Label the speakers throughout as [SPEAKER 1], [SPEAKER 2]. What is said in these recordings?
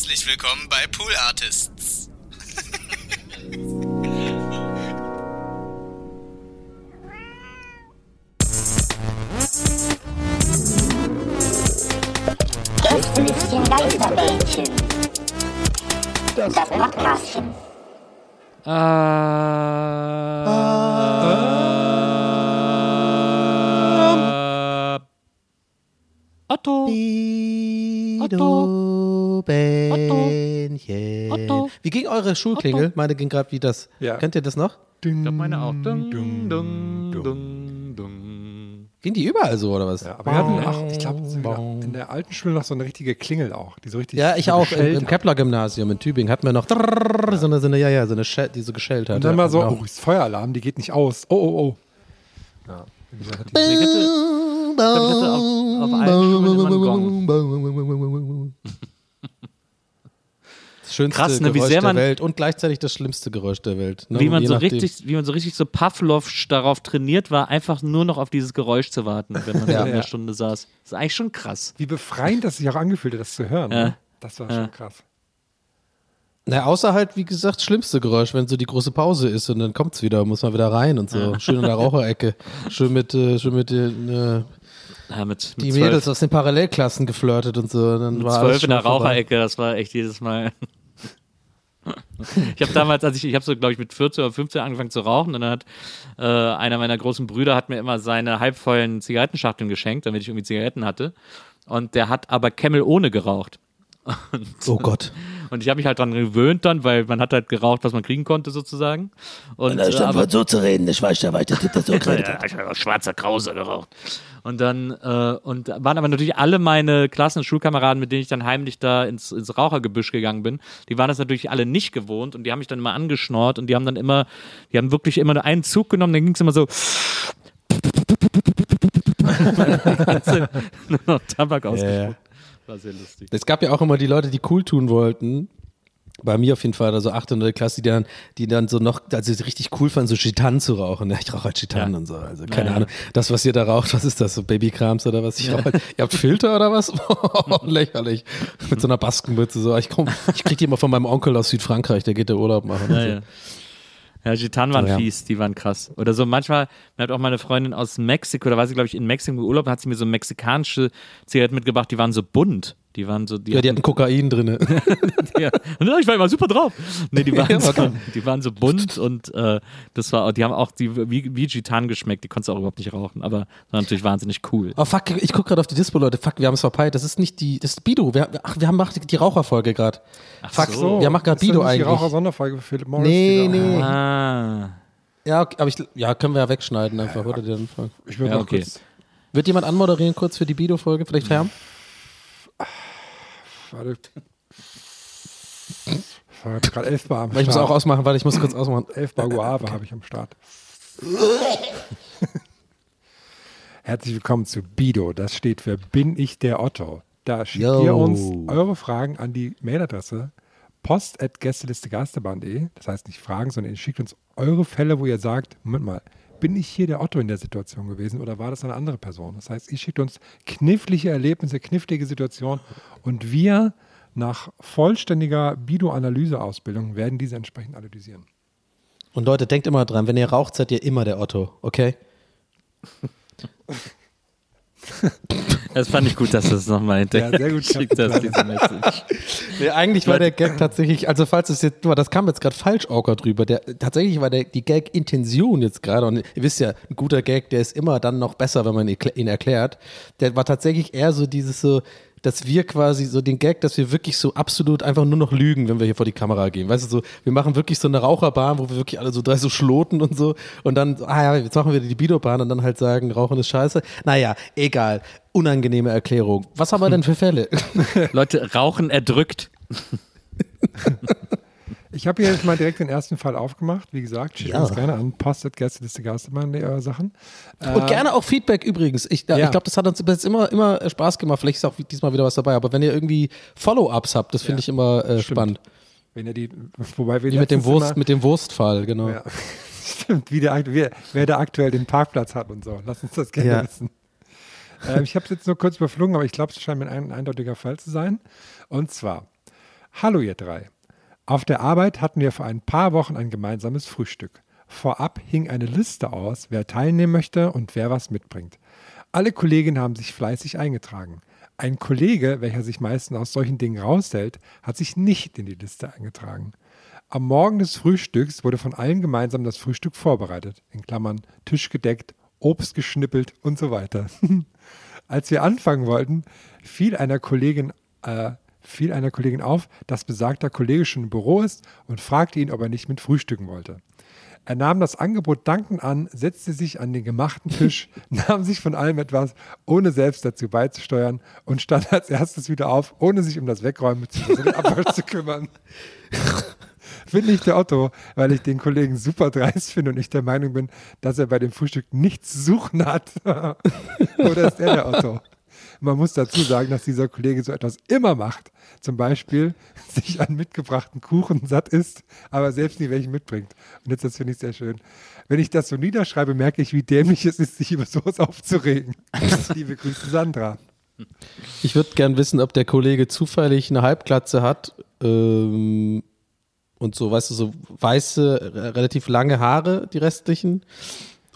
[SPEAKER 1] Herzlich willkommen bei Pool Artists.
[SPEAKER 2] Gästelistchen Geisterbällchen. Das Podcastchen.
[SPEAKER 3] Äh, Otto.
[SPEAKER 4] Otto. Bähnchen.
[SPEAKER 3] Otto.
[SPEAKER 4] Wie ging eure Schulklingel? Meine ging gerade wie das.
[SPEAKER 5] Ja.
[SPEAKER 4] Kennt ihr das noch?
[SPEAKER 3] Ich glaube, meine auch. Dung, dung, dung, dung.
[SPEAKER 4] Ging die überall so oder was?
[SPEAKER 5] Ja, aber wir hatten auch, ich glaube, in der alten Schule noch so eine richtige Klingel auch, die so richtig.
[SPEAKER 4] Ja, ich
[SPEAKER 5] so
[SPEAKER 4] auch. Im, im. Kepler-Gymnasium in Tübingen hatten wir noch so eine, so eine, ja, ja, so eine, Schell- die so geschellt hat.
[SPEAKER 5] Und dann mal so,
[SPEAKER 4] Ja.
[SPEAKER 5] oh, ist Feueralarm, die geht nicht aus. Oh, oh, oh. Ja,
[SPEAKER 3] Ich ich ich hatte auf, auf allen Schulen immer einen Gong.
[SPEAKER 4] Das schönste
[SPEAKER 3] Krass, ne, wie
[SPEAKER 4] Geräusch
[SPEAKER 3] sehr
[SPEAKER 4] der
[SPEAKER 3] man-
[SPEAKER 4] Welt und gleichzeitig das schlimmste Geräusch der Welt. Ne?
[SPEAKER 3] Wie man,
[SPEAKER 4] Je
[SPEAKER 3] so
[SPEAKER 4] nachdem.
[SPEAKER 3] richtig, wie man so richtig so Pavlovsch darauf trainiert war, einfach nur noch auf dieses Geräusch zu warten, wenn man so in der
[SPEAKER 5] Ja.
[SPEAKER 3] Stunde saß. Das ist eigentlich schon krass.
[SPEAKER 5] wie befreiend das sich auch angefühlt hat, das zu hören.
[SPEAKER 3] Ja.
[SPEAKER 5] Ne? Das war
[SPEAKER 3] Ja.
[SPEAKER 5] schon krass.
[SPEAKER 4] Na, außer halt, wie gesagt, das schlimmste Geräusch, wenn so die große Pause ist und dann kommt's wieder, muss man wieder rein und so. Schön in der Raucherecke. Schön mit, äh, schön mit den, äh,
[SPEAKER 3] Ja, mit, mit
[SPEAKER 4] die
[SPEAKER 3] zwölf-
[SPEAKER 4] Mädels aus den Parallelklassen geflirtet und so. Und dann
[SPEAKER 3] Mit
[SPEAKER 4] war
[SPEAKER 3] zwölf in der. Raucherecke, das war echt jedes Mal. Ich habe damals, als ich, ich habe so, glaube ich, mit 14 oder 15 angefangen zu rauchen und dann hat äh, einer meiner großen Brüder hat mir immer seine halbvollen Zigarettenschachteln geschenkt, damit ich irgendwie Zigaretten hatte. Und der hat aber Camel ohne geraucht.
[SPEAKER 4] Oh Gott.
[SPEAKER 3] Und ich habe mich halt dran gewöhnt dann, weil man hat halt geraucht, was man kriegen konnte sozusagen. Und, äh, aber,
[SPEAKER 4] so zu reden, ich weiß ja weiter, das so
[SPEAKER 3] ja, ich habe schwarzer Krause geraucht. Und dann, äh, und waren aber natürlich alle meine Klassen- und Schulkameraden, mit denen ich dann heimlich da ins, ins Rauchergebüsch gegangen bin, die waren das natürlich alle nicht gewohnt und die haben mich dann immer angeschnort und die haben dann immer, die haben wirklich immer nur einen Zug genommen, dann ging es immer so. nur noch Tabak ausgespuckt. War sehr lustig.
[SPEAKER 4] Es gab ja auch immer die Leute, die cool tun wollten. Bei mir auf jeden Fall, also 8. oder Klasse, die dann, die dann so noch, also richtig cool fanden, so Chitan zu rauchen. Ja, ich rauche halt Chitan
[SPEAKER 3] Ja.
[SPEAKER 4] und so. Also keine
[SPEAKER 3] Ja, ja.
[SPEAKER 4] Ahnung. Das, was ihr da raucht, was ist das? So Babykrams oder was? Ich rauche halt, ihr habt Filter oder was? Lächerlich. Mit so einer Baskenmütze. So. Ich komm, ich krieg die immer von meinem Onkel aus Südfrankreich, der geht da Urlaub machen.
[SPEAKER 3] Ja. Ja, Gitan waren
[SPEAKER 4] So, ja.
[SPEAKER 3] fies, die waren krass. Oder so manchmal, mir hat auch meine Freundin aus Mexiko, da war sie, glaube ich, in Mexiko Urlaub, hat sie mir so mexikanische Zigaretten mitgebracht, die waren so bunt. Die waren so, die,
[SPEAKER 4] Ja, die hatten Kokain drin.
[SPEAKER 3] ja. Ja, ich war immer super drauf. Nee, die waren,
[SPEAKER 4] Ja,
[SPEAKER 3] so, die waren so bunt und äh, das war, die haben auch die, wie, wie Gitan geschmeckt, die konntest du auch überhaupt nicht rauchen, aber war natürlich wahnsinnig cool.
[SPEAKER 4] Oh fuck, ich guck gerade auf die Dispo, Leute. Fuck, wir haben es verpeilt. Das ist nicht die, das ist Bido. Wir, ach, wir haben macht die Raucherfolge gerade. Fuck,
[SPEAKER 3] so.
[SPEAKER 4] wir machen gerade
[SPEAKER 5] Ist das
[SPEAKER 4] Bido
[SPEAKER 5] nicht
[SPEAKER 4] eigentlich.
[SPEAKER 5] Die Raucher-Sonderfolge für Philip Morris.
[SPEAKER 4] Nee, nee.
[SPEAKER 3] Ah.
[SPEAKER 4] Ja, okay, aber ich, ja, können wir ja wegschneiden einfach, oder? Den Anfang.
[SPEAKER 5] Ich würde
[SPEAKER 3] Ja, okay.
[SPEAKER 5] kurz.
[SPEAKER 4] Wird jemand anmoderieren kurz für die Bido-Folge? Vielleicht Herm?
[SPEAKER 5] Warte. Ich habe gerade elf Bar am
[SPEAKER 4] Weil ich muss
[SPEAKER 5] Start.
[SPEAKER 4] auch ausmachen, weil ich muss kurz ausmachen.
[SPEAKER 5] Elf Bar Guave habe ich am Start. Herzlich willkommen zu Bido. Das steht für Bin ich der Otto. Da schickt
[SPEAKER 4] Yo.
[SPEAKER 5] ihr uns eure Fragen an die Mailadresse post.gästelistegasterbahn.de. Das heißt nicht Fragen, sondern ihr schickt uns eure Fälle, wo ihr sagt, Moment mal, bin ich hier der Otto in der Situation gewesen oder war das eine andere Person? Das heißt, ihr schickt uns knifflige Erlebnisse, knifflige Situationen und wir nach vollständiger Bido-Analyse-Ausbildung werden diese entsprechend analysieren.
[SPEAKER 4] Und Leute, denkt immer dran, wenn ihr raucht, seid ihr immer der Otto, okay?
[SPEAKER 3] Das fand ich gut, dass du es nochmal hinterher
[SPEAKER 5] Ja, sehr gut,
[SPEAKER 3] geschickt hast, diese Message.
[SPEAKER 4] Nee, eigentlich war der Gag tatsächlich, also falls es jetzt, das kam jetzt gerade falsch Orker drüber. Der, tatsächlich war der, die Gag-Intention jetzt gerade, und ihr wisst ja, ein guter Gag, der ist immer dann noch besser, wenn man ihn erklärt. Der war tatsächlich eher so dieses so, dass wir quasi so den Gag, dass wir wirklich so absolut einfach nur noch lügen, wenn wir hier vor die Kamera gehen. Weißt du, so, wir machen wirklich so eine Raucherbahn, wo wir wirklich alle so drei so schloten und so und dann, ah ja, jetzt machen wir die Bido-Bahn und dann halt sagen, Rauchen ist scheiße. Naja, egal. Unangenehme Erklärung. Was haben wir denn für Fälle?
[SPEAKER 3] Leute, Rauchen erdrückt.
[SPEAKER 5] Ich habe hier jetzt mal direkt den ersten Fall aufgemacht. Wie gesagt, schickt
[SPEAKER 4] Ja.
[SPEAKER 5] uns gerne an. Postet Gästeliste Geisterbahn eure Sachen.
[SPEAKER 4] Und gerne auch Feedback übrigens. Ich,
[SPEAKER 5] Ja.
[SPEAKER 4] ich glaube, das hat uns bis jetzt immer, immer Spaß gemacht. Vielleicht ist auch diesmal wieder was dabei. Aber wenn ihr irgendwie Follow-ups habt, das finde
[SPEAKER 5] Ja.
[SPEAKER 4] ich immer äh, spannend.
[SPEAKER 5] Wenn ihr die, wobei wir
[SPEAKER 4] Wie mit dem, Wurst,
[SPEAKER 5] immer-
[SPEAKER 4] mit dem Wurstfall, genau.
[SPEAKER 5] Ja. Stimmt, wie der, akt- wer, da aktuell den Parkplatz hat und so. Lass uns das gerne
[SPEAKER 4] Ja.
[SPEAKER 5] wissen. Ähm, ich habe es jetzt nur kurz überflogen, aber ich glaube, es scheint mir ein eindeutiger Fall zu sein. Und zwar, Hallo ihr drei. Auf der Arbeit hatten wir vor ein paar Wochen ein gemeinsames Frühstück. Vorab hing eine Liste aus, wer teilnehmen möchte und wer was mitbringt. Alle Kolleginnen haben sich fleißig eingetragen. Ein Kollege, welcher sich meistens aus solchen Dingen raushält, hat sich nicht in die Liste eingetragen. Am Morgen des Frühstücks wurde von allen gemeinsam das Frühstück vorbereitet, in Klammern Tisch gedeckt, Obst geschnippelt und so weiter. Als wir anfangen wollten, fiel einer Kollegin, äh, fiel einer Kollegin auf, dass besagter Kollege schon im Büro ist und fragte ihn, ob er nicht mit frühstücken wollte. Er nahm das Angebot dankend an, setzte sich an den gemachten Tisch, nahm sich von allem etwas, ohne selbst dazu beizusteuern und stand als erstes wieder auf, ohne sich um das Wegräumen bzw. den Abwasch zu kümmern. Finde ich der Otto, weil ich den Kollegen super dreist finde und ich der Meinung bin, dass er bei dem Frühstück nichts zu suchen hat. Oder ist er der Otto? Man muss dazu sagen, dass dieser Kollege so etwas immer macht. Zum Beispiel sich an mitgebrachten Kuchen satt isst, aber selbst nie welchen mitbringt. Und jetzt, das finde ich sehr schön. Wenn ich das so niederschreibe, merke ich, wie dämlich es ist, sich über sowas aufzuregen. Liebe Grüße, Sandra.
[SPEAKER 4] Ich würde gern wissen, ob der Kollege zufällig eine Halbglatze hat ähm, und so, weißt du, so weiße, re- relativ lange Haare, die restlichen.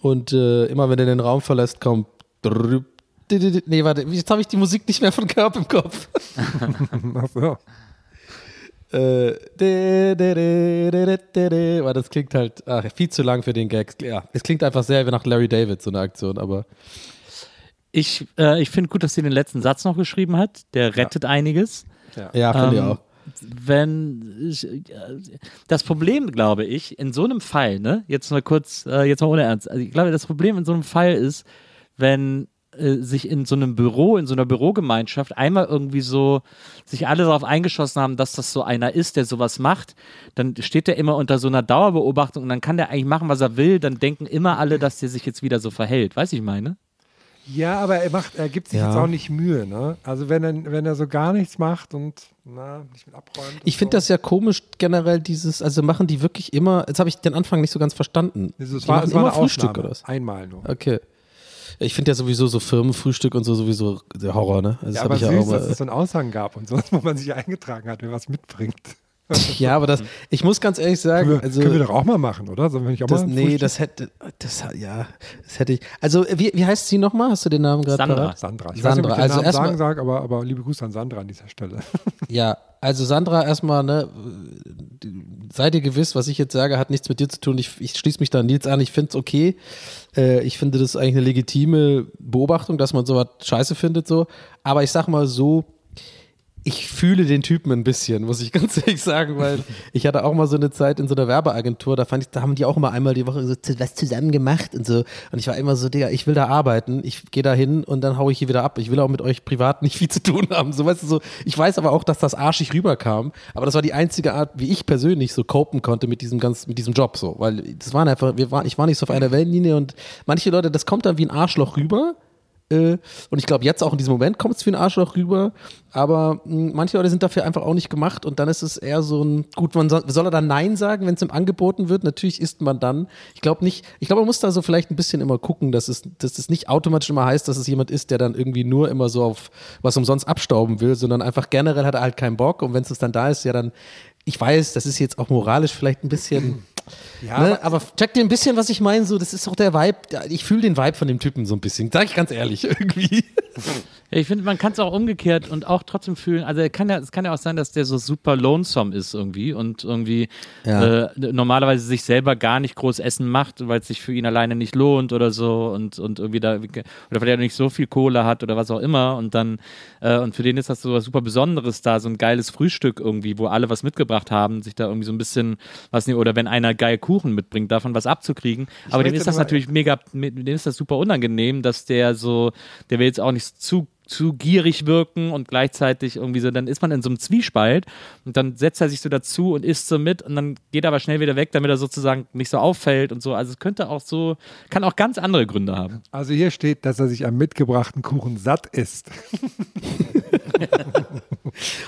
[SPEAKER 4] Und äh, immer wenn er den Raum verlässt, kommt. drüb, dididid- Nee, warte, jetzt habe ich die Musik nicht mehr von Körb im Kopf.
[SPEAKER 5] Ach so.
[SPEAKER 4] Äh. Weil das klingt halt ach, viel zu lang für den Gag. Ja, es klingt einfach sehr wie nach Larry David, so eine Aktion, aber
[SPEAKER 3] Ich, äh, ich finde gut, dass sie den letzten Satz noch geschrieben hat. Der rettet einiges.
[SPEAKER 4] ja, finde ich
[SPEAKER 3] Ähm,
[SPEAKER 4] auch.
[SPEAKER 3] Wenn ich, äh, das Problem, glaube ich, in so einem Fall, ne, jetzt mal kurz, äh, jetzt mal ohne Ernst, also ich glaube, das Problem in so einem Fall ist, wenn äh, sich in so einem Büro, in so einer Bürogemeinschaft einmal irgendwie so sich alle darauf eingeschossen haben, dass das so einer ist, der sowas macht, dann steht der immer unter so einer Dauerbeobachtung und dann kann der eigentlich machen, was er will, dann denken immer alle, dass der sich jetzt wieder so verhält. Weißt du, ich meine?
[SPEAKER 5] Ja, aber er macht, er gibt sich
[SPEAKER 4] Ja.
[SPEAKER 5] jetzt auch nicht Mühe, ne? Also wenn er, wenn er so gar nichts macht und na, nicht mit abräumt.
[SPEAKER 4] Ich finde das ja komisch generell, dieses, also machen die wirklich immer, jetzt habe ich den Anfang nicht so ganz verstanden.
[SPEAKER 5] das, es war,
[SPEAKER 4] machen
[SPEAKER 5] es war
[SPEAKER 4] immer
[SPEAKER 5] eine
[SPEAKER 4] Frühstück
[SPEAKER 5] Ausnahme.
[SPEAKER 4] oder was?
[SPEAKER 5] Einmal nur.
[SPEAKER 4] Okay. Ich finde ja sowieso so Firmenfrühstück und so sowieso der Horror, ne? Also
[SPEAKER 5] Ja, aber
[SPEAKER 4] ich ja
[SPEAKER 5] süß,
[SPEAKER 4] auch
[SPEAKER 5] dass
[SPEAKER 4] mal,
[SPEAKER 5] es so einen Aushang gab und so, wo man sich eingetragen hat, wer was mitbringt.
[SPEAKER 4] Ja, aber das, ich muss ganz ehrlich sagen,
[SPEAKER 5] Können wir,
[SPEAKER 4] also
[SPEAKER 5] können wir doch auch mal machen, oder? Sollen wir nicht auch
[SPEAKER 4] das,
[SPEAKER 5] mal
[SPEAKER 4] nee,
[SPEAKER 5] Frühstück?
[SPEAKER 4] das hätte, das, ja, das hätte ich. Also wie, wie heißt sie nochmal? Hast du den Namen gerade
[SPEAKER 3] Sandra.
[SPEAKER 4] parat?
[SPEAKER 5] Sandra. Ich
[SPEAKER 4] Sandra,
[SPEAKER 5] weiß nicht, ob ich den
[SPEAKER 4] also
[SPEAKER 5] Namen
[SPEAKER 4] erstmal-
[SPEAKER 5] sagen sage, aber, aber liebe Grüße an Sandra an dieser Stelle.
[SPEAKER 4] Ja, also Sandra, erstmal, ne, sei dir gewiss, was ich jetzt sage, hat nichts mit dir zu tun. Ich, ich schließe mich da an Nils an, ich finde es okay. Äh, ich finde das eigentlich eine legitime Beobachtung, dass man sowas scheiße findet, so. Aber ich sag mal so, ich fühle den Typen ein bisschen, muss ich ganz ehrlich sagen, weil ich hatte auch mal so eine Zeit in so einer Werbeagentur, da fand ich, da haben die auch immer einmal die Woche so was zusammen gemacht und so. Und ich war immer so, Digga, ich will da arbeiten, ich gehe da hin und dann haue ich hier wieder ab. Ich will auch mit euch privat nicht viel zu tun haben. So, weißt du, so, ich weiß aber auch, dass das arschig rüberkam, aber das war die einzige Art, wie ich persönlich so copen konnte mit diesem ganz, mit diesem Job so. Weil das waren einfach, wir waren, ich war nicht so auf einer Wellenlinie und manche Leute, das kommt dann wie ein Arschloch rüber. Äh, Und ich glaube, jetzt auch in diesem Moment kommt es wie ein Arschloch rüber. Aber mh, manche Leute sind dafür einfach auch nicht gemacht. Und dann ist es eher so ein, gut, man soll, soll er dann Nein sagen, wenn es ihm angeboten wird? Natürlich isst man dann. Ich glaube nicht, ich glaube, man muss da so vielleicht ein bisschen immer gucken, dass es, dass es nicht automatisch immer heißt, dass es jemand ist, der dann irgendwie nur immer so auf was umsonst abstauben will, sondern einfach generell hat er halt keinen Bock. Und wenn es dann da ist, ja dann, ich weiß, das ist jetzt auch moralisch vielleicht ein bisschen.
[SPEAKER 5] Ja,
[SPEAKER 4] ne? aber check dir ein bisschen, was ich meine. So, das ist auch der Vibe. Ich fühle den Vibe von dem Typen so ein bisschen. Sag ich ganz ehrlich, irgendwie.
[SPEAKER 3] Ja, ich finde, man kann es auch umgekehrt und auch trotzdem fühlen. Also kann ja, es kann ja auch sein, dass der so super lonesome ist irgendwie und irgendwie
[SPEAKER 4] Ja.
[SPEAKER 3] äh, normalerweise sich selber gar nicht groß Essen macht, weil es sich für ihn alleine nicht lohnt oder so und, und irgendwie da oder weil er nicht so viel Kohle hat oder was auch immer und dann äh, und für den ist das so was super Besonderes da, so ein geiles Frühstück irgendwie, wo alle was mitgebracht haben, sich da irgendwie so ein bisschen was nicht oder wenn einer geil Kuchen mitbringt, davon was abzukriegen. Aber dem ist das natürlich mega, dem ist das super unangenehm, dass der so, der will jetzt auch nicht zu zu gierig wirken und gleichzeitig irgendwie so, dann ist man in so einem Zwiespalt und dann setzt er sich so dazu und isst so mit und dann geht er aber schnell wieder weg, damit er sozusagen nicht so auffällt und so. Also es könnte auch so, kann auch ganz andere Gründe haben.
[SPEAKER 5] Also hier steht, dass er sich am mitgebrachten Kuchen satt isst.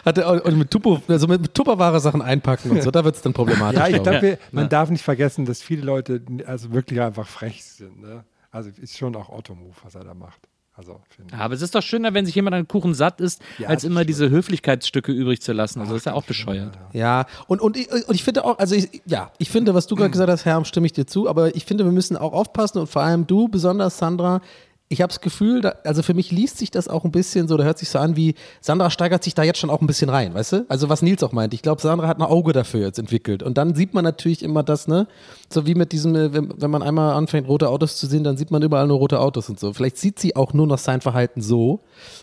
[SPEAKER 4] Hat er auch und mit, Tupo, also mit, Tupperware Sachen einpacken und so, da wird es dann problematisch.
[SPEAKER 5] Ja, ich
[SPEAKER 4] glaub
[SPEAKER 5] glaube, man darf nicht vergessen, dass viele Leute also wirklich einfach frech sind. Ne? Also ist schon auch Otto-Move, was er da macht. Also, ich.
[SPEAKER 3] Aber es ist doch schöner, wenn sich jemand an Kuchen satt ist,
[SPEAKER 5] Ja,
[SPEAKER 3] als immer
[SPEAKER 5] stimmt.
[SPEAKER 3] diese Höflichkeitsstücke übrig zu lassen. Also das ist ja auch bescheuert.
[SPEAKER 4] Ja, und, und, ich- und ich finde auch, also ich, ja, ich finde, was du gerade gesagt hast, Herr, stimme ich dir zu, aber ich finde, wir müssen auch aufpassen und vor allem du, besonders Sandra, ich habe das Gefühl, da, also für mich liest sich das auch ein bisschen so, da hört sich so an wie, Sandra steigert sich da jetzt schon auch ein bisschen rein, weißt du? Also was Nils auch meint, ich glaube, Sandra hat ein Auge dafür jetzt entwickelt und dann sieht man natürlich immer das, ne, so wie mit diesem, äh, wenn, wenn man einmal anfängt, rote Autos zu sehen, dann sieht man überall nur rote Autos und so. Vielleicht sieht sie auch nur noch sein Verhalten so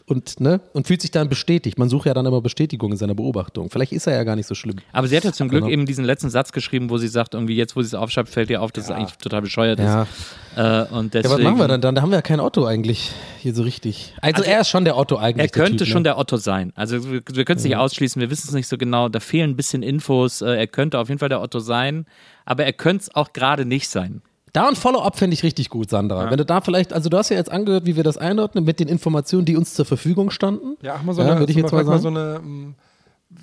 [SPEAKER 4] und, ne, und fühlt sich dann bestätigt. Man sucht ja dann immer Bestätigung in seiner Beobachtung. Vielleicht ist er ja gar nicht so schlimm.
[SPEAKER 3] Aber sie hat ja zum Glück
[SPEAKER 4] Genau.
[SPEAKER 3] eben diesen letzten Satz geschrieben, wo sie sagt, irgendwie jetzt, wo sie es aufschreibt, fällt ihr auf, dass es eigentlich total bescheuert
[SPEAKER 4] Ja.
[SPEAKER 3] ist. Äh, und deswegen,
[SPEAKER 4] Ja, was machen wir dann dann? Da haben wir ja keinen Otto eigentlich hier so richtig. Also, er ist schon der Otto eigentlich.
[SPEAKER 3] Er könnte
[SPEAKER 4] der typ,
[SPEAKER 3] schon
[SPEAKER 4] ne?
[SPEAKER 3] der Otto sein. Also wir, wir können es nicht ausschließen, wir wissen es nicht so genau. Da fehlen ein bisschen Infos. Äh, Er könnte auf jeden Fall der Otto sein, aber er könnte es auch gerade nicht sein.
[SPEAKER 4] Da ein Follow-up finde ich richtig gut, Sandra. Wenn du da vielleicht, also du hast ja jetzt angehört, wie wir das einordnen mit den Informationen, die uns zur Verfügung standen.
[SPEAKER 5] Ja, ach mal so
[SPEAKER 4] Ja,
[SPEAKER 5] eine,
[SPEAKER 4] würde ich jetzt
[SPEAKER 5] mal,
[SPEAKER 4] mal
[SPEAKER 5] so eine, mm,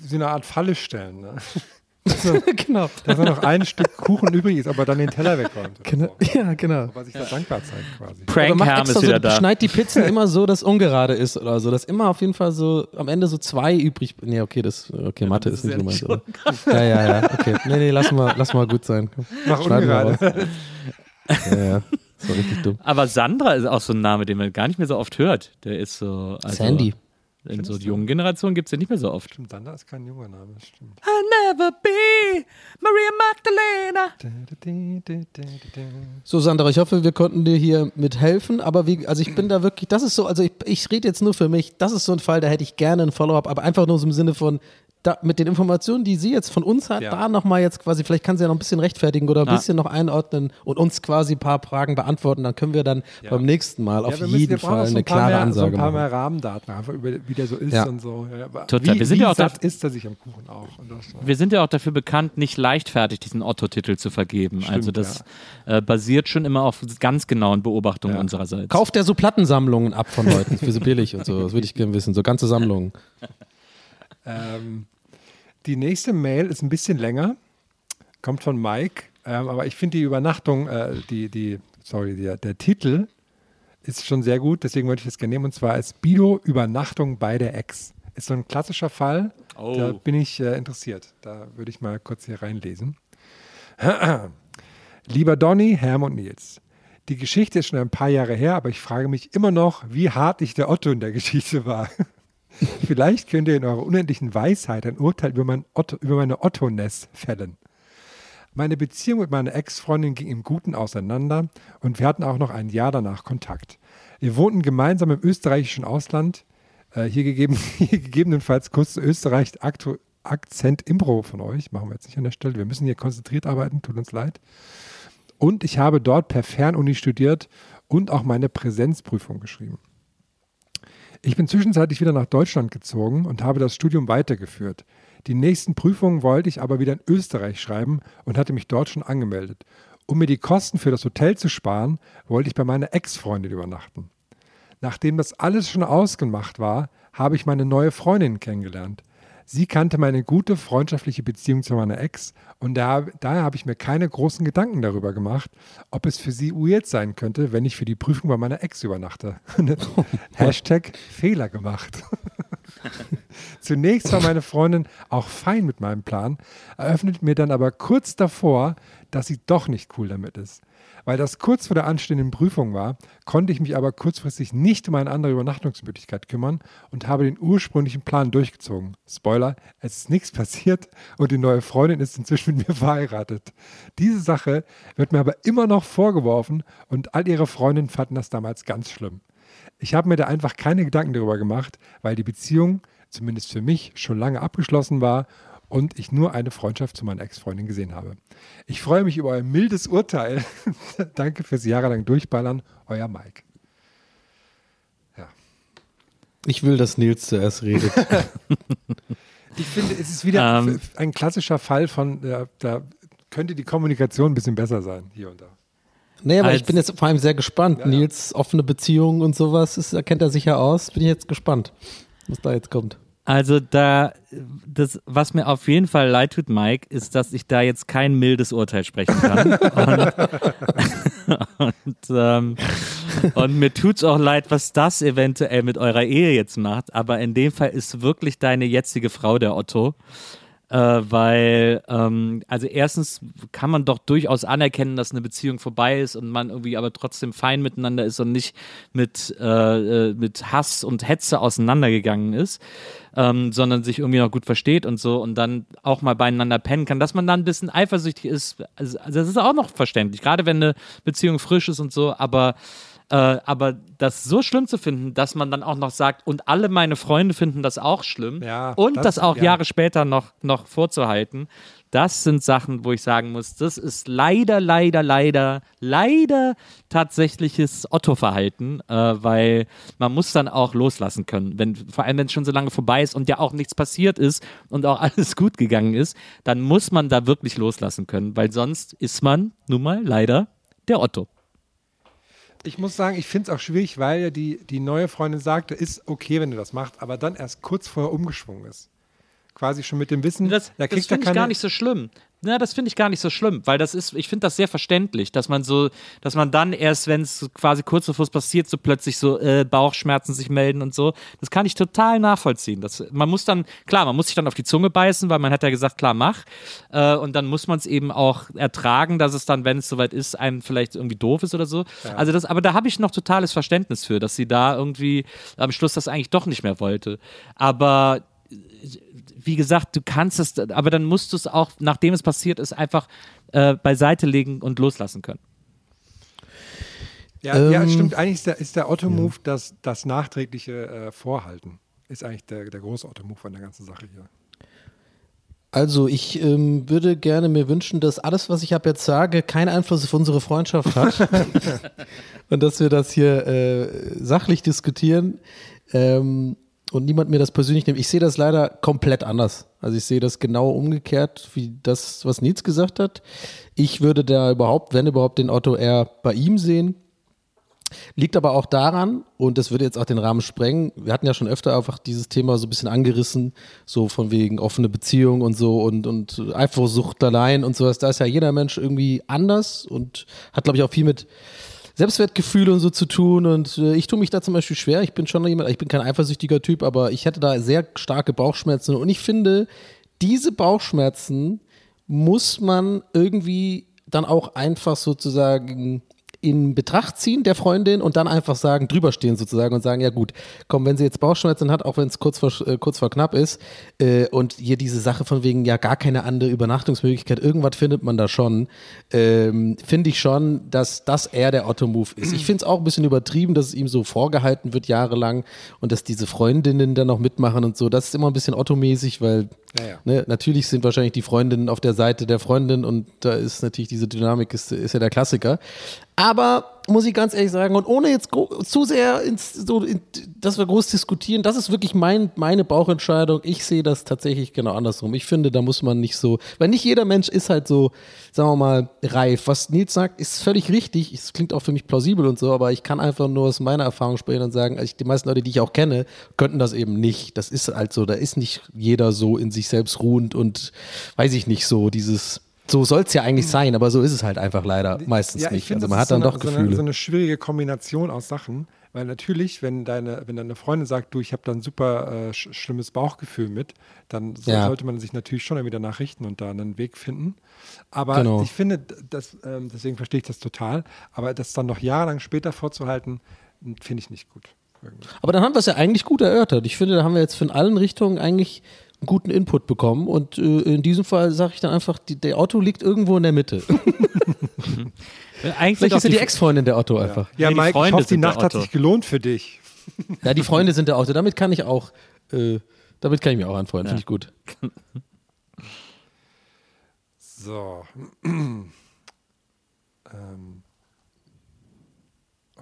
[SPEAKER 5] so eine Art Falle stellen. Ne?
[SPEAKER 4] genau.
[SPEAKER 5] Dass nur noch ein Stück Kuchen übrig ist, aber dann den Teller wegräumt. oder
[SPEAKER 4] genau.
[SPEAKER 5] so.
[SPEAKER 4] Ja, genau.
[SPEAKER 5] Aber sich da dankbar zeigt quasi.
[SPEAKER 4] Oder
[SPEAKER 3] Prank Herm
[SPEAKER 4] extra
[SPEAKER 3] ist wieder
[SPEAKER 4] so,
[SPEAKER 3] da.
[SPEAKER 4] schneid die Pizzen immer so, dass ungerade ist oder so, dass immer auf jeden Fall so am Ende so zwei übrig. Nee, okay, das okay, Mathe ist nicht so meins. aber- Ja, ja, ja, okay. Nee, nee, lass mal, lass mal gut sein. Komm.
[SPEAKER 5] Mach ungerade.
[SPEAKER 4] Ja, ja. Das war richtig dumm.
[SPEAKER 3] Aber Sandra ist auch so ein Name, den man gar nicht mehr so oft hört. Der ist so. Also
[SPEAKER 4] Sandy.
[SPEAKER 3] In so jungen Generationen gibt es den nicht mehr so oft.
[SPEAKER 5] Stimmt, Sander ist kein junger Name. Stimmt.
[SPEAKER 3] I'll never be Maria Magdalena.
[SPEAKER 4] So, Sandra, ich hoffe, wir konnten dir hier mithelfen. Aber wie, also ich bin da wirklich, das ist so, also ich, ich rede jetzt nur für mich, das ist so ein Fall, da hätte ich gerne ein Follow-up, aber einfach nur so im Sinne von, da, mit den Informationen, die sie jetzt von uns hat,
[SPEAKER 5] Ja.
[SPEAKER 4] da nochmal jetzt quasi, vielleicht kann sie ja noch ein bisschen rechtfertigen oder ein
[SPEAKER 3] Ja.
[SPEAKER 4] bisschen noch einordnen und uns quasi ein paar Fragen beantworten. Dann können wir dann beim nächsten Mal auf
[SPEAKER 5] müssen-
[SPEAKER 4] jeden Fall
[SPEAKER 5] so
[SPEAKER 4] eine
[SPEAKER 5] ein
[SPEAKER 4] klare
[SPEAKER 5] mehr,
[SPEAKER 4] Ansage
[SPEAKER 5] So ein paar
[SPEAKER 4] machen.
[SPEAKER 5] mehr Rahmendaten, einfach über wie der so ist
[SPEAKER 4] Ja.
[SPEAKER 5] und so. Ja,
[SPEAKER 3] Total.
[SPEAKER 5] Wie,
[SPEAKER 3] Wir sind
[SPEAKER 5] wie
[SPEAKER 3] ja auch da-
[SPEAKER 5] ist er sich am Kuchen auch. Und das,
[SPEAKER 3] Wir sind ja auch dafür bekannt, nicht leichtfertig diesen Otto-Titel zu vergeben.
[SPEAKER 5] Stimmt,
[SPEAKER 3] also das äh, basiert schon immer auf ganz genauen Beobachtungen
[SPEAKER 5] Ja.
[SPEAKER 3] unsererseits.
[SPEAKER 4] Kauft der so Plattensammlungen ab von Leuten für so billig und so. Das würde ich gerne wissen. So ganze Sammlungen.
[SPEAKER 5] Ähm, die nächste Mail ist ein bisschen länger, kommt von Mike, ähm, aber ich finde die Übernachtung, äh, die, die, sorry, der, der Titel ist schon sehr gut, deswegen wollte ich das gerne nehmen und zwar ist Bido Übernachtung bei der Ex. Ist so ein klassischer Fall,
[SPEAKER 3] Oh.
[SPEAKER 5] da bin ich äh, interessiert. Da würde ich mal kurz hier reinlesen. Lieber Donny, Herm und Nils. Die Geschichte ist schon ein paar Jahre her, aber ich frage mich immer noch, wie hart ich der Otto in der Geschichte war. Vielleicht könnt ihr in eurer unendlichen Weisheit ein Urteil über, mein Otto, über meine Otto-Ness fällen. Meine Beziehung mit meiner Ex-Freundin ging im Guten auseinander und wir hatten auch noch ein Jahr danach Kontakt. Wir wohnten gemeinsam im österreichischen Ausland. Äh, hier, gegeben, hier gegebenenfalls kurz zu Österreich Aktu Akzent Impro von euch. Machen wir jetzt nicht an der Stelle. Wir müssen hier konzentriert arbeiten, tut uns leid. Und ich habe dort per Fernuni studiert und auch meine Präsenzprüfung geschrieben. Ich bin zwischenzeitlich wieder nach Deutschland gezogen und habe das Studium weitergeführt. Die nächsten Prüfungen wollte ich aber wieder in Österreich schreiben und hatte mich dort schon angemeldet. Um mir die Kosten für das Hotel zu sparen, wollte ich bei meiner Ex-Freundin übernachten. Nachdem das alles schon ausgemacht war, habe ich meine neue Freundin kennengelernt. Sie kannte meine gute freundschaftliche Beziehung zu meiner Ex und da, daher habe ich mir keine großen Gedanken darüber gemacht, ob es für sie weird sein könnte, wenn ich für die Prüfung bei meiner Ex übernachte. Hashtag Fehler gemacht. Zunächst war meine Freundin auch fein mit meinem Plan, eröffnet mir dann aber kurz davor, dass sie doch nicht cool damit ist. Weil das kurz vor der anstehenden Prüfung war, konnte ich mich aber kurzfristig nicht um eine andere Übernachtungsmöglichkeit kümmern und habe den ursprünglichen Plan durchgezogen. Spoiler, es ist nichts passiert und die neue Freundin ist inzwischen mit mir verheiratet. Diese Sache wird mir aber immer noch vorgeworfen und all ihre Freundinnen fanden das damals ganz schlimm. Ich habe mir da einfach keine Gedanken darüber gemacht, weil die Beziehung, zumindest für mich, schon lange abgeschlossen war und ich nur eine Freundschaft zu meiner Ex-Freundin gesehen habe. Ich freue mich über euer mildes Urteil. Danke fürs jahrelang Durchballern. Euer Mike.
[SPEAKER 4] Ich will, dass Nils zuerst redet.
[SPEAKER 5] Ich finde, es ist wieder
[SPEAKER 3] Ähm.
[SPEAKER 5] f- ein klassischer Fall von, äh, da könnte die Kommunikation ein bisschen besser sein, hier und da.
[SPEAKER 4] Nee, aber ich
[SPEAKER 3] Als-
[SPEAKER 4] bin jetzt vor allem sehr gespannt.
[SPEAKER 5] Ja, ja.
[SPEAKER 4] Nils offene Beziehung und sowas, ist, da kennt er sich ja aus. Bin ich jetzt gespannt, was da jetzt kommt.
[SPEAKER 3] Also da, das, was mir auf jeden Fall leid tut, Mike, ist, dass ich da jetzt kein mildes Urteil sprechen kann. und, und, ähm, und mir tut's auch leid, was das eventuell mit eurer Ehe jetzt macht. Aber in dem Fall ist wirklich deine jetzige Frau der Otto äh, weil, ähm, also erstens kann man doch durchaus anerkennen, dass eine Beziehung vorbei ist und man irgendwie aber trotzdem fein miteinander ist und nicht mit, äh, äh, mit Hass und Hetze auseinandergegangen ist, ähm, sondern sich irgendwie noch gut versteht und so und dann auch mal beieinander pennen kann, dass man dann ein bisschen eifersüchtig ist. Also, also das ist auch noch verständlich, gerade wenn eine Beziehung frisch ist und so, aber äh, aber das so schlimm zu finden, dass man dann auch noch sagt, und alle meine Freunde finden das auch schlimm
[SPEAKER 5] Ja,
[SPEAKER 3] und
[SPEAKER 5] das-
[SPEAKER 3] das, auch
[SPEAKER 5] ja.
[SPEAKER 3] Jahre später noch, noch vorzuhalten, das sind Sachen, wo ich sagen muss, das ist leider, leider, leider, leider tatsächliches Otto-Verhalten, äh, weil man muss dann auch loslassen können. Wenn, vor allem, wenn es schon so lange vorbei ist und ja auch nichts passiert ist und auch alles gut gegangen ist, dann muss man da wirklich loslassen können, weil sonst ist man nun mal leider der Otto.
[SPEAKER 5] Ich muss sagen, ich finde es auch schwierig, weil ja die, die neue Freundin sagte, ist okay, wenn du das machst, aber dann erst kurz vorher umgeschwungen ist. Quasi schon mit dem Wissen,
[SPEAKER 3] Das,
[SPEAKER 5] da
[SPEAKER 3] das
[SPEAKER 5] kriegt er
[SPEAKER 3] finde ich
[SPEAKER 5] keine.
[SPEAKER 3] gar nicht so schlimm. Na, das finde ich gar nicht so schlimm, weil das ist, ich finde das sehr verständlich, dass man so, dass man dann erst, wenn es quasi kurz bevor es passiert, so plötzlich so äh, Bauchschmerzen sich melden und so. Das kann ich total nachvollziehen. Das, man muss dann, klar, man muss sich dann auf die Zunge beißen, weil man hat ja gesagt, klar, mach. Äh, und dann muss man es eben auch ertragen, dass es dann, wenn es soweit ist, einem vielleicht irgendwie doof ist oder so. Also das, aber da habe ich noch totales Verständnis für, dass sie da irgendwie am Schluss das eigentlich doch nicht mehr wollte. Aber wie gesagt, du kannst es, aber dann musst du es auch, nachdem es passiert ist, einfach äh, beiseite legen und loslassen können.
[SPEAKER 5] Ja, ja,
[SPEAKER 4] Ähm,
[SPEAKER 5] stimmt. Eigentlich ist der, ist der Otto-Move das, das nachträgliche äh, Vorhalten. Ist eigentlich der, der große Otto-Move von der ganzen Sache hier.
[SPEAKER 4] Also ich ähm, würde gerne mir wünschen, dass alles, was ich ab jetzt sage, keinen Einfluss auf unsere Freundschaft hat. und dass wir das hier äh, sachlich diskutieren ähm, und niemand mir das persönlich nimmt. Ich sehe das leider komplett anders. Also ich sehe das genau umgekehrt, wie das, was Nils gesagt hat. Ich würde da überhaupt, wenn überhaupt, den Otto eher bei ihm sehen. Liegt aber auch daran, und das würde jetzt auch den Rahmen sprengen, wir hatten ja schon öfter einfach dieses Thema so ein bisschen angerissen, so von wegen offene Beziehung und so und, und Eifersuchteleien und sowas. Da ist ja jeder Mensch irgendwie anders und hat, glaube ich, auch viel mit Selbstwertgefühl und so zu tun. Und äh, ich tue mich da zum Beispiel schwer. Ich bin schon jemand, ich bin kein eifersüchtiger Typ, aber ich hätte da sehr starke Bauchschmerzen. Und ich finde, diese Bauchschmerzen muss man irgendwie dann auch einfach sozusagen in Betracht ziehen der Freundin und dann einfach sagen, drüberstehen sozusagen und sagen, ja gut, komm, wenn sie jetzt Bauchschmerzen hat, auch wenn es kurz vor, äh, kurz vor knapp ist äh, und hier diese Sache von wegen, ja gar keine andere Übernachtungsmöglichkeit, irgendwas findet man da schon, ähm, finde ich schon, dass das eher der Otto-Move ist. Ich finde es auch ein bisschen übertrieben, dass es ihm so vorgehalten wird jahrelang und dass diese Freundinnen dann noch mitmachen und so, das ist immer ein bisschen Otto-mäßig, weil
[SPEAKER 5] Ja, ja.
[SPEAKER 4] Ne, natürlich sind wahrscheinlich die Freundinnen auf der Seite der Freundin und da ist natürlich diese Dynamik ist, ist ja der Klassiker. Aber muss ich ganz ehrlich sagen, und ohne jetzt zu sehr ins, so, in, dass wir groß diskutieren, das ist wirklich mein, meine Bauchentscheidung. Ich sehe das tatsächlich genau andersrum. Ich finde, da muss man nicht so, weil nicht jeder Mensch ist halt so, sagen wir mal, reif. Was Nils sagt, ist völlig richtig. Es klingt auch für mich plausibel und so, aber ich kann einfach nur aus meiner Erfahrung sprechen und sagen, also die meisten Leute, die ich auch kenne, könnten das eben nicht. Das ist halt so, da ist nicht jeder so in sich selbst ruhend und weiß ich nicht so, dieses. So soll es ja eigentlich sein, aber so ist es halt einfach leider meistens
[SPEAKER 5] Ja, ich
[SPEAKER 4] nicht.
[SPEAKER 5] finde,
[SPEAKER 4] Also man hat dann
[SPEAKER 5] so eine,
[SPEAKER 4] doch
[SPEAKER 5] so
[SPEAKER 4] Gefühle.
[SPEAKER 5] Eine, so eine schwierige Kombination aus Sachen, weil natürlich, wenn deine, wenn deine Freundin sagt, du, ich habe da ein super äh, sch schlimmes Bauchgefühl mit, dann so,
[SPEAKER 4] Ja.
[SPEAKER 5] sollte man sich natürlich schon irgendwie danach richten und da einen Weg finden. Aber
[SPEAKER 4] Genau.
[SPEAKER 5] ich finde, das, ähm, deswegen verstehe ich das total, aber das dann noch jahrelang später vorzuhalten, finde ich nicht gut. Irgendwie.
[SPEAKER 4] Aber dann haben wir es ja eigentlich gut erörtert. Ich finde, da haben wir jetzt von allen Richtungen eigentlich guten Input bekommen. Und äh, in diesem Fall sage ich dann einfach, die, der Otto liegt irgendwo in der Mitte.
[SPEAKER 3] Äh, Eigentlich
[SPEAKER 4] Vielleicht ist ja die Ex-Freundin der Otto einfach.
[SPEAKER 5] Ja,
[SPEAKER 3] die
[SPEAKER 5] Mike, ich hoffe, die Nacht hat sich gelohnt für dich.
[SPEAKER 4] Ja, die Freunde sind der Otto. Damit kann ich auch, äh, damit kann ich mich auch anfreunden. Finde ich gut.
[SPEAKER 5] So. ähm.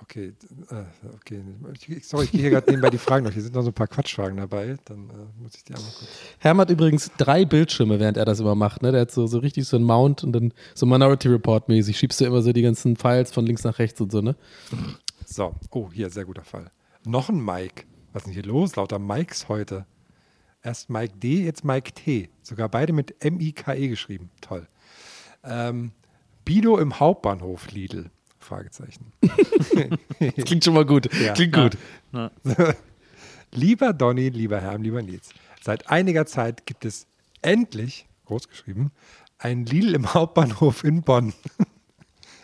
[SPEAKER 5] Okay, äh, okay. Sorry, ich gehe hier gerade nebenbei die Fragen durch. Hier sind noch so ein paar Quatschfragen dabei. Dann äh, muss ich die einmal kurz.
[SPEAKER 4] Herm hat übrigens drei Bildschirme, während er das immer macht. Ne? Der hat so, so richtig so einen Mount und dann so Minority Report mäßig. Schiebst du immer so die ganzen Files von links nach rechts und so, ne?
[SPEAKER 5] So, oh, hier, sehr guter Fall. Noch ein Mike. Was ist denn hier los? Lauter Mikes heute. Erst Mike D, jetzt Mike T. Sogar beide mit M-I-K-E geschrieben. Toll. Ähm, Bido im Hauptbahnhof Lidl. Fragezeichen.
[SPEAKER 4] Klingt schon mal gut.
[SPEAKER 5] Ja.
[SPEAKER 4] Klingt gut.
[SPEAKER 5] Lieber Donny, lieber Herr, lieber Nils, seit einiger Zeit gibt es endlich, großgeschrieben, ein Lidl im Hauptbahnhof in Bonn.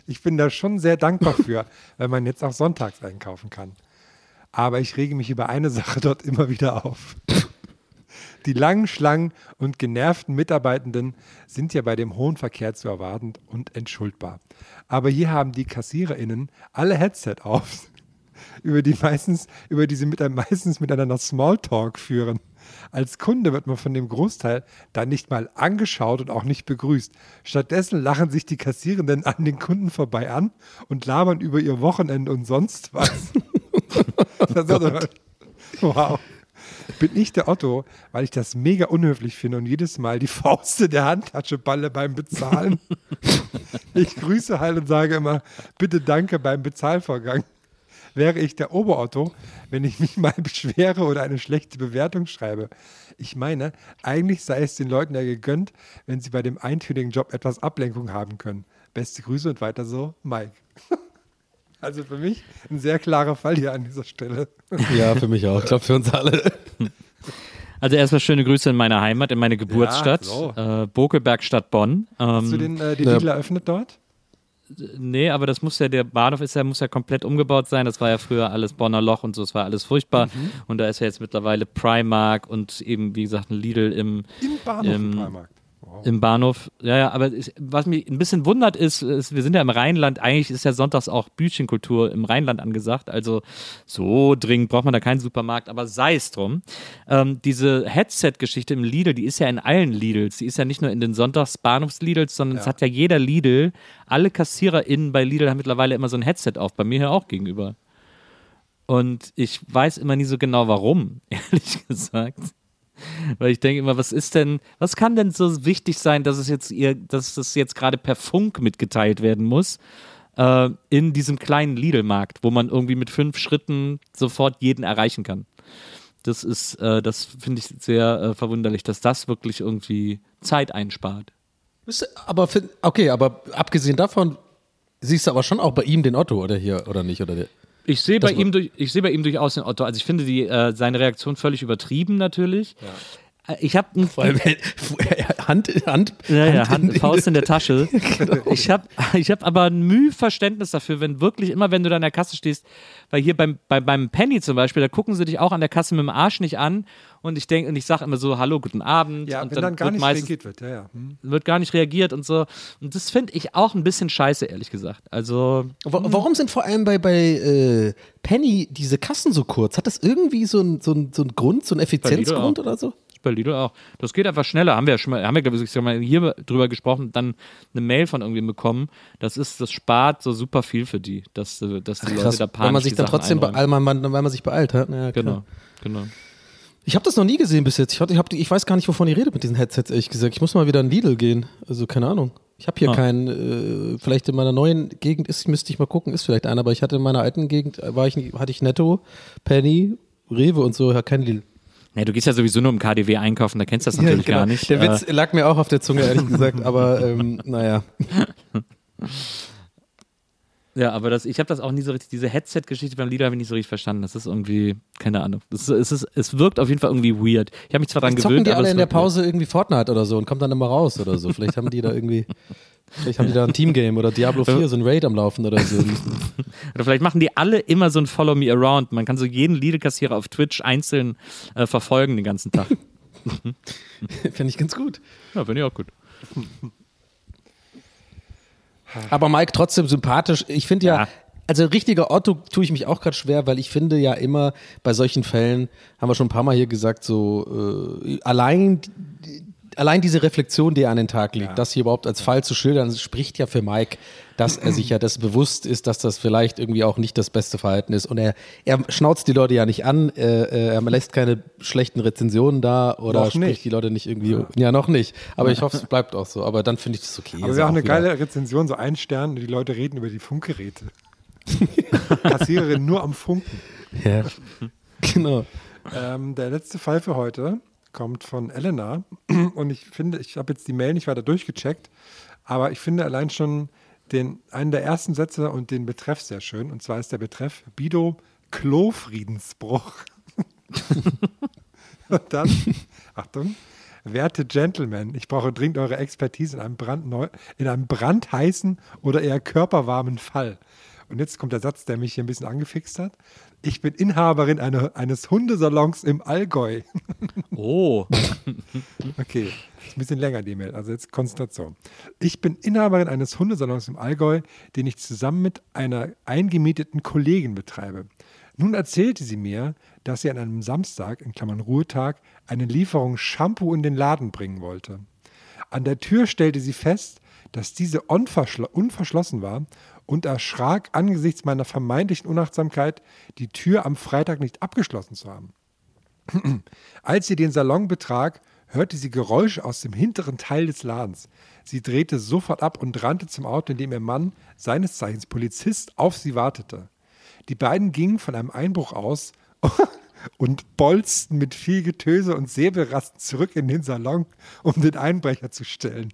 [SPEAKER 5] Ich bin da schon sehr dankbar für, weil man jetzt auch sonntags einkaufen kann. Aber ich rege mich über eine Sache dort immer wieder auf. Die langen Schlangen und genervten Mitarbeitenden sind ja bei dem hohen Verkehr zu erwarten und entschuldbar. Aber hier haben die KassiererInnen alle Headset auf, über die meistens, über die sie mit, meistens miteinander Smalltalk führen. Als Kunde wird man von dem Großteil dann nicht mal angeschaut und auch nicht begrüßt. Stattdessen lachen sich die Kassierenden an den Kunden vorbei an und labern über ihr Wochenende und sonst was. Ist doch- wow. Bin ich der Otto, weil ich das mega unhöflich finde und jedes Mal die Faust in der Handtasche balle beim Bezahlen. Ich grüße halt und sage immer, bitte danke beim Bezahlvorgang. Wäre ich der Oberotto, wenn ich mich mal beschwere oder eine schlechte Bewertung schreibe. Ich meine, eigentlich sei es den Leuten ja gegönnt, wenn sie bei dem eintönigen Job etwas Ablenkung haben können. Beste Grüße und weiter so, Mike. Also für mich ein sehr klarer Fall hier an dieser Stelle.
[SPEAKER 4] Ja, für mich auch. Ich glaube, für uns alle.
[SPEAKER 3] Also erstmal schöne Grüße in meine Heimat, in meine Geburtsstadt,
[SPEAKER 5] so.
[SPEAKER 3] äh, Bokelberg Stadt Bonn.
[SPEAKER 5] Hast du
[SPEAKER 3] Ähm,
[SPEAKER 5] den, äh, die
[SPEAKER 4] Ja.
[SPEAKER 5] Lidl eröffnet dort?
[SPEAKER 3] nee, aber das muss ja, der Bahnhof ist ja, muss ja komplett umgebaut sein. Das war ja früher alles Bonner Loch und so, das war alles furchtbar.
[SPEAKER 5] Mhm.
[SPEAKER 3] Und da ist ja jetzt mittlerweile Primark und eben, wie gesagt, ein Lidl im,
[SPEAKER 5] Im Bahnhof
[SPEAKER 3] Im-
[SPEAKER 5] im Primark. Wow.
[SPEAKER 3] im Bahnhof. Ja, ja, aber ich, was mich ein bisschen wundert ist, ist, wir sind ja im Rheinland, eigentlich ist ja sonntags auch Bütchenkultur im Rheinland angesagt, also so dringend braucht man da keinen Supermarkt, aber sei es drum. Ähm, diese Headset-Geschichte im Lidl, die ist ja in allen Lidls, die ist ja nicht nur in den Sonntags-Bahnhofs-Lidls, sondern es
[SPEAKER 5] Ja.
[SPEAKER 3] hat ja jeder Lidl, alle KassiererInnen bei Lidl haben mittlerweile immer so ein Headset auf, bei mir hier auch gegenüber. Und ich weiß immer nie so genau warum, ehrlich gesagt. Weil ich denke immer, was ist denn, was kann denn so wichtig sein, dass es jetzt ihr, dass es jetzt gerade per Funk mitgeteilt werden muss äh, in diesem kleinen Lidl-Markt, wo man irgendwie mit fünf Schritten sofort jeden erreichen kann. Das ist, äh, das finde ich sehr äh, verwunderlich, dass das wirklich irgendwie Zeit einspart.
[SPEAKER 4] Aber für, okay, aber abgesehen davon siehst du aber schon auch bei ihm den Otto oder hier oder nicht oder der.
[SPEAKER 3] Ich sehe bei ihm durch, ich sehe bei ihm durchaus den Otto. Also ich finde die äh, seine Reaktion völlig übertrieben natürlich. Äh, Ich habe
[SPEAKER 4] Vor allem Hand, Hand,
[SPEAKER 3] Ja, ja, Hand,
[SPEAKER 4] in-
[SPEAKER 3] Faust in der Tasche. Ich habe ich hab aber ein Mühe Verständnis dafür, wenn wirklich immer, wenn du da an der Kasse stehst, weil hier beim, bei, beim Penny zum Beispiel, da gucken sie dich auch an der Kasse mit dem Arsch nicht an und ich denke, und ich sage immer so, hallo, guten Abend.
[SPEAKER 5] Ja,
[SPEAKER 3] und
[SPEAKER 5] wenn dann gar
[SPEAKER 3] wird
[SPEAKER 5] nicht reagiert wird. Ja, ja. Hm.
[SPEAKER 3] wird gar nicht reagiert und so. Und das finde ich auch ein bisschen scheiße, ehrlich gesagt. Also,
[SPEAKER 4] Wa- Warum sind vor allem bei, bei äh, Penny diese Kassen so kurz? Hat das irgendwie so einen so ein, so ein Grund, so einen Effizienzgrund
[SPEAKER 3] auch.
[SPEAKER 4] oder so?
[SPEAKER 3] bei Lidl auch. Das geht einfach schneller. Haben wir ja schon mal, haben wir, glaube ich, mal hier drüber gesprochen, dann eine Mail von irgendwem bekommen. Das ist, das spart so super viel für die, dass, dass die Leute
[SPEAKER 4] Krass,
[SPEAKER 3] da panisch
[SPEAKER 4] weil man sich dann trotzdem beeilt, man, man, weil man sich beeilt hat. Ja.
[SPEAKER 3] Genau, genau.
[SPEAKER 4] Ich habe das noch nie gesehen bis jetzt. Ich, hab, ich, hab, die- ich weiß gar nicht, wovon ihr redet mit diesen Headsets, ehrlich gesagt. Ich muss mal wieder in Lidl gehen. Also keine Ahnung. Ich habe hier
[SPEAKER 3] Ah.
[SPEAKER 4] keinen, äh, vielleicht in meiner neuen Gegend ist, müsste ich mal gucken, ist vielleicht einer, aber ich hatte in meiner alten Gegend, äh, war ich, hatte ich Netto, Penny, Rewe und so, ja, kein Lidl.
[SPEAKER 3] Ja, du gehst ja sowieso nur im KDW einkaufen, da kennst du das natürlich
[SPEAKER 4] genau.
[SPEAKER 3] gar nicht.
[SPEAKER 4] Der
[SPEAKER 3] Äh,
[SPEAKER 4] Witz lag mir auch auf der Zunge, ehrlich gesagt, aber ähm, naja.
[SPEAKER 3] Ja, aber das, ich habe das auch nie so richtig, diese Headset-Geschichte beim Lieder habe ich nicht so richtig verstanden. Das ist irgendwie, keine Ahnung. Das es, ist, es wirkt auf jeden Fall irgendwie weird. Ich habe mich zwar dran
[SPEAKER 4] zocken
[SPEAKER 3] gewöhnt,
[SPEAKER 4] die
[SPEAKER 3] aber
[SPEAKER 4] alle in der
[SPEAKER 3] wirkt weird.
[SPEAKER 4] Pause irgendwie Fortnite oder so und kommen dann immer raus oder so. Vielleicht haben die da irgendwie, vielleicht haben die da ein Teamgame oder Diablo 4, so ein Raid am Laufen oder so.
[SPEAKER 3] Oder vielleicht machen die alle immer so ein Follow Me Around. Man kann so jeden Lidl-Kassierer auf Twitch einzeln äh, verfolgen den ganzen Tag.
[SPEAKER 4] Finde ich ganz gut.
[SPEAKER 3] Ja, finde ich auch gut.
[SPEAKER 4] Aber Mike trotzdem sympathisch. Ich finde ja,
[SPEAKER 3] Ja.
[SPEAKER 4] also richtiger Otto tue ich mich auch gerade schwer, weil ich finde ja immer bei solchen Fällen, haben wir schon ein paar Mal hier gesagt, so äh, allein allein diese Reflexion, die er an den Tag legt, das hier überhaupt als Fall zu schildern, spricht ja für Mike, dass er sich ja das bewusst ist, dass das vielleicht irgendwie auch nicht das beste Verhalten ist. Und er, er schnauzt die Leute ja nicht an, äh, äh, er lässt keine schlechten Rezensionen da oder
[SPEAKER 5] Noch
[SPEAKER 4] spricht
[SPEAKER 5] nicht.
[SPEAKER 4] die Leute nicht irgendwie. Ja, noch nicht. Aber ich hoffe, es bleibt auch so. Aber dann finde ich das okay.
[SPEAKER 5] Aber
[SPEAKER 4] Ist
[SPEAKER 5] wäre auch eine
[SPEAKER 4] wieder-
[SPEAKER 5] geile Rezension, so ein Stern, die Leute reden über die Funkgeräte. Kassiererin nur am Funken.
[SPEAKER 4] Ja. Genau.
[SPEAKER 5] Ähm, der letzte Fall für heute kommt von Elena. Und ich finde, ich habe jetzt die Mail nicht weiter durchgecheckt, aber ich finde allein schon den, einen der ersten Sätze und den Betreff sehr schön. Und zwar ist der Betreff Bido Klofriedensbruch. und dann, Achtung, werte Gentlemen, ich brauche dringend eure Expertise in einem, brandneu, in einem brandheißen oder eher körperwarmen Fall. Und jetzt kommt der Satz, der mich hier ein bisschen angefixt hat. Ich bin Inhaberin eine, eines Hundesalons im Allgäu.
[SPEAKER 3] Oh.
[SPEAKER 5] Okay, ist ein bisschen länger die Mail, also jetzt Konzentration. Ich bin Inhaberin eines Hundesalons im Allgäu, den ich zusammen mit einer eingemieteten Kollegin betreibe. Nun erzählte sie mir, dass sie an einem Samstag, in Klammern Ruhetag, eine Lieferung Shampoo in den Laden bringen wollte. An der Tür stellte sie fest, dass diese unverschlossen war und erschrak angesichts meiner vermeintlichen Unachtsamkeit, die Tür am Freitag nicht abgeschlossen zu haben. Als sie den Salon betrat, hörte sie Geräusche aus dem hinteren Teil des Ladens. Sie drehte sofort ab und rannte zum Auto, in dem ihr Mann, seines Zeichens Polizist, auf sie wartete. Die beiden gingen von einem Einbruch aus und bolzten mit viel Getöse und Säbelrasten zurück in den Salon, um den Einbrecher zu stellen.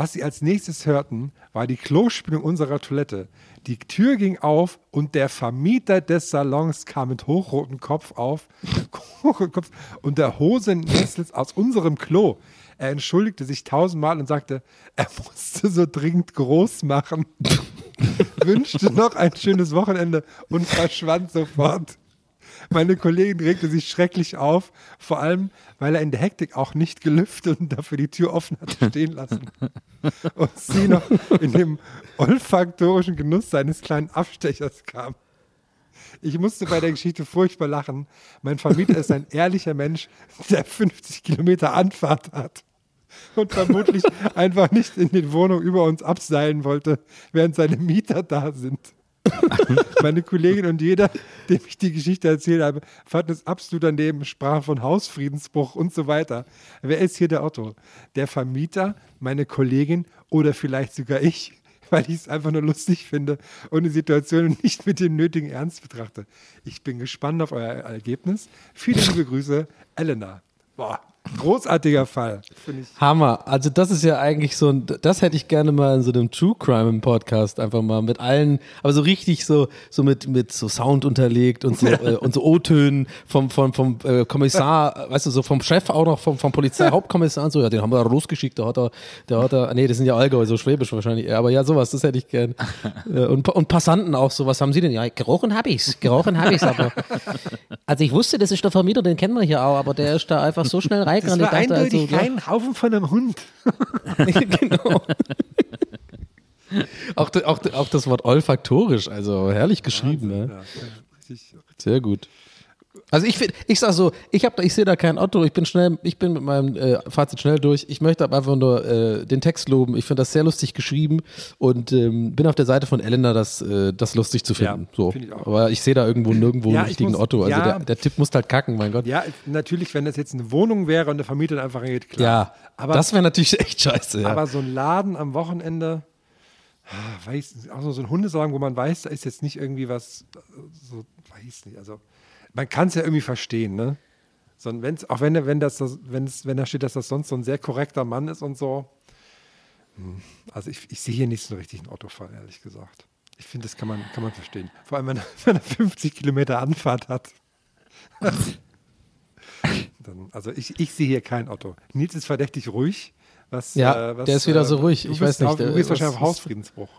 [SPEAKER 5] Was sie als nächstes hörten, war die Klospülung unserer Toilette. Die Tür ging auf und der Vermieter des Salons kam mit hochrotem Kopf auf und der Hosenessel aus unserem Klo. Er entschuldigte sich tausendmal und sagte, er musste so dringend groß machen, wünschte noch ein schönes Wochenende und verschwand sofort. Meine Kollegin regte sich schrecklich auf, vor allem, weil er in der Hektik auch nicht gelüftet und dafür die Tür offen hatte stehen lassen. Und sie noch in dem olfaktorischen Genuss seines kleinen Abstechers kam. Ich musste bei der Geschichte furchtbar lachen. Mein Vermieter ist ein ehrlicher Mensch, der 50 Kilometer Anfahrt hat und vermutlich einfach nicht in die Wohnung über uns abseilen wollte, während seine Mieter da sind. Meine Kollegin und jeder, dem ich die Geschichte erzählt habe, fanden es absolut daneben, sprachen von Hausfriedensbruch und so weiter. Wer ist hier der Otto? Der Vermieter, meine Kollegin oder vielleicht sogar ich, weil ich es einfach nur lustig finde und die Situation nicht mit dem nötigen Ernst betrachte. Ich bin gespannt auf euer Ergebnis. Viele liebe Grüße, Elena. Boah, Großartiger Fall.
[SPEAKER 4] Hammer. Also das ist ja eigentlich so ein, das hätte ich gerne mal in so einem True Crime Podcast einfach mal mit allen, aber so richtig so, so mit, mit so Sound unterlegt und so, äh, und so O-Tönen vom, vom, vom äh, Kommissar, weißt du, so vom Chef auch noch, vom, vom Polizeihauptkommissar und so, ja, den haben wir da losgeschickt, da hat er, der hat er, nee, das sind ja Allgäu, so schwäbisch wahrscheinlich, aber ja, sowas, das hätte ich gern. Äh, und, und Passanten auch so, was haben sie denn? Ja, gerochen habe ich's, gerochen habe ich's, aber, also ich wusste, das ist der Vermieter, den kennen wir hier auch, aber der ist da einfach so schnell rein
[SPEAKER 5] das war eindeutig also, kein Haufen von einem Hund. genau.
[SPEAKER 4] auch, auch, auch das Wort olfaktorisch, also herrlich geschrieben. Wahnsinn, ne? ja. Sehr gut. Also ich finde, ich sag so, ich habe, ich sehe da kein Otto. Ich bin schnell, ich bin mit meinem äh, Fazit schnell durch. Ich möchte aber einfach nur äh, den Text loben. Ich finde das sehr lustig geschrieben und ähm, bin auf der Seite von Elena, das, äh, das lustig zu finden. Ja, so, find ich aber ich sehe da irgendwo nirgendwo ja, einen richtigen muss, Otto. Also ja, der, der, Tipp muss halt kacken, mein Gott.
[SPEAKER 5] Ja, natürlich, wenn das jetzt eine Wohnung wäre und der Vermieter einfach geht, klar.
[SPEAKER 4] Ja, aber das wäre natürlich echt scheiße.
[SPEAKER 5] Aber so ein Laden am Wochenende ah, weiß, auch so ein Hundesalon, wo man weiß, da ist jetzt nicht irgendwie was, so, weiß nicht, also man kann es ja irgendwie verstehen, ne? So, wenn's, auch wenn, wenn, das, wenn's, wenn da steht, dass das sonst so ein sehr korrekter Mann ist und so. Hm, also ich, ich sehe hier nicht so einen richtigen Otto-Fall, ehrlich gesagt. Ich finde, das kann man, kann man verstehen. Vor allem, wenn er, wenn er 50 Kilometer Anfahrt hat. Dann, also ich, ich sehe hier keinen Otto. Nils ist verdächtig ruhig. Was,
[SPEAKER 4] ja,
[SPEAKER 5] äh, was,
[SPEAKER 4] der ist wieder so
[SPEAKER 5] äh,
[SPEAKER 4] ruhig. Ich weiß nicht.
[SPEAKER 5] du bist wahrscheinlich auf Hausfriedensbruch.